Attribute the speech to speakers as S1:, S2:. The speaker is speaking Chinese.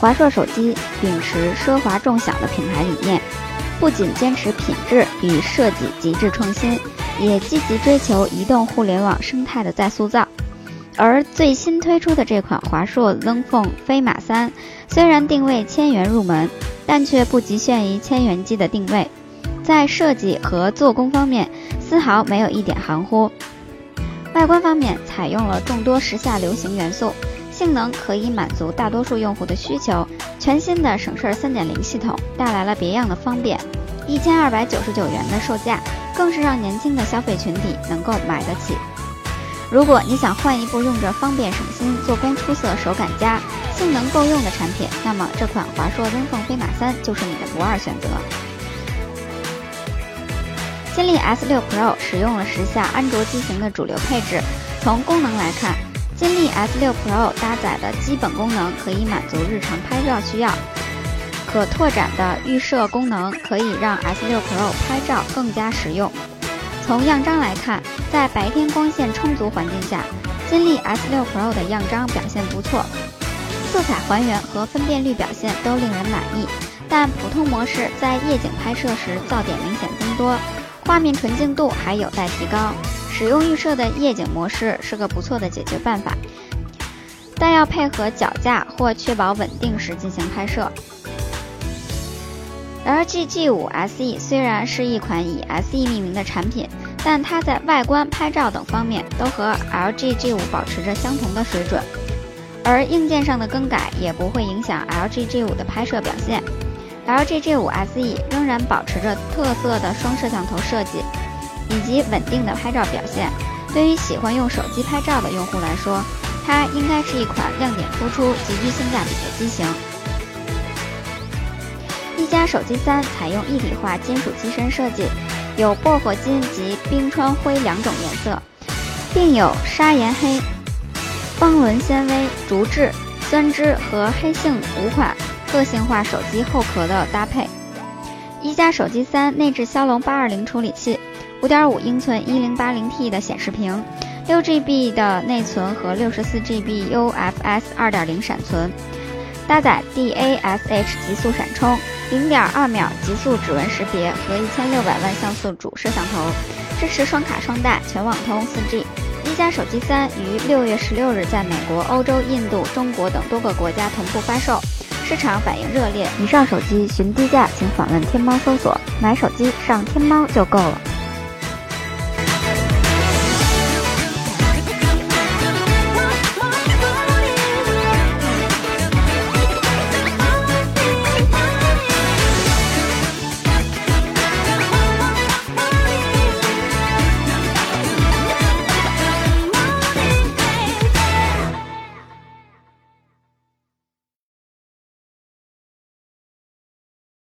S1: 华硕手机秉持奢华众享的品牌理念，不仅坚持品质与设计极致创新，也积极追求移动互联网生态的再塑造。而最新推出的这款华硕 Zenfone 飞马三，虽然定位千元入门，但却不局限于千元机的定位，在设计和做工方面丝毫没有一点含糊。外观方面采用了众多时下流行元素，性能可以满足大多数用户的需求。全新的省事儿3.0系统带来了别样的方便，一千二百九十九元的售价，更是让年轻的消费群体能够买得起。如果你想换一部用着方便省心、做工出色、手感佳、性能够用的产品，那么这款华硕 Zenfone 飞马三就是你的不二选择。金立 S6 Pro 使用了时下安卓机型的主流配置。从功能来看，金立 S6 Pro 搭载的基本功能可以满足日常拍照需要，可拓展的预设功能可以让 S6 Pro 拍照更加实用。从样张来看，在白天光线充足环境下，金立 S6 Pro 的样张表现不错，色彩还原和分辨率表现都令人满意。但普通模式在夜景拍摄时噪点明显增多，画面纯净度还有待提高。使用预设的夜景模式是个不错的解决办法，但要配合脚架或确保稳定时进行拍摄。LG G5 SE 虽然是一款以 SE 命名的产品，但它在外观、拍照等方面都和 LG G5 保持着相同的水准，而硬件上的更改也不会影响 LG G5 的拍摄表现。LG G5 SE 仍然保持着特色的双摄像头设计，以及稳定的拍照表现。对于喜欢用手机拍照的用户来说，它应该是一款亮点突出、极具性价比的机型。一加手机三采用一体化金属机身设计，有薄荷金及冰川灰两种颜色，并有砂岩黑、方纶纤维、竹质、酸枝和黑杏五款个性化手机后壳的搭配。一加手机三内置骁龙八二零处理器，五点五英寸一零八零 P 的显示屏，六 GB 的内存和六十四 GB UFS 二点零闪存，搭载 DASH 极速闪充。零点二秒极速指纹识别和一千六百万像素主摄像头，支持双卡双待、全网通、四 G。一加手机三于六月十六日在美国、欧洲、印度、中国等多个国家同步发售，市场反应热烈。以上手机寻低价，请访问天猫搜索“买手机”，上天猫就够了。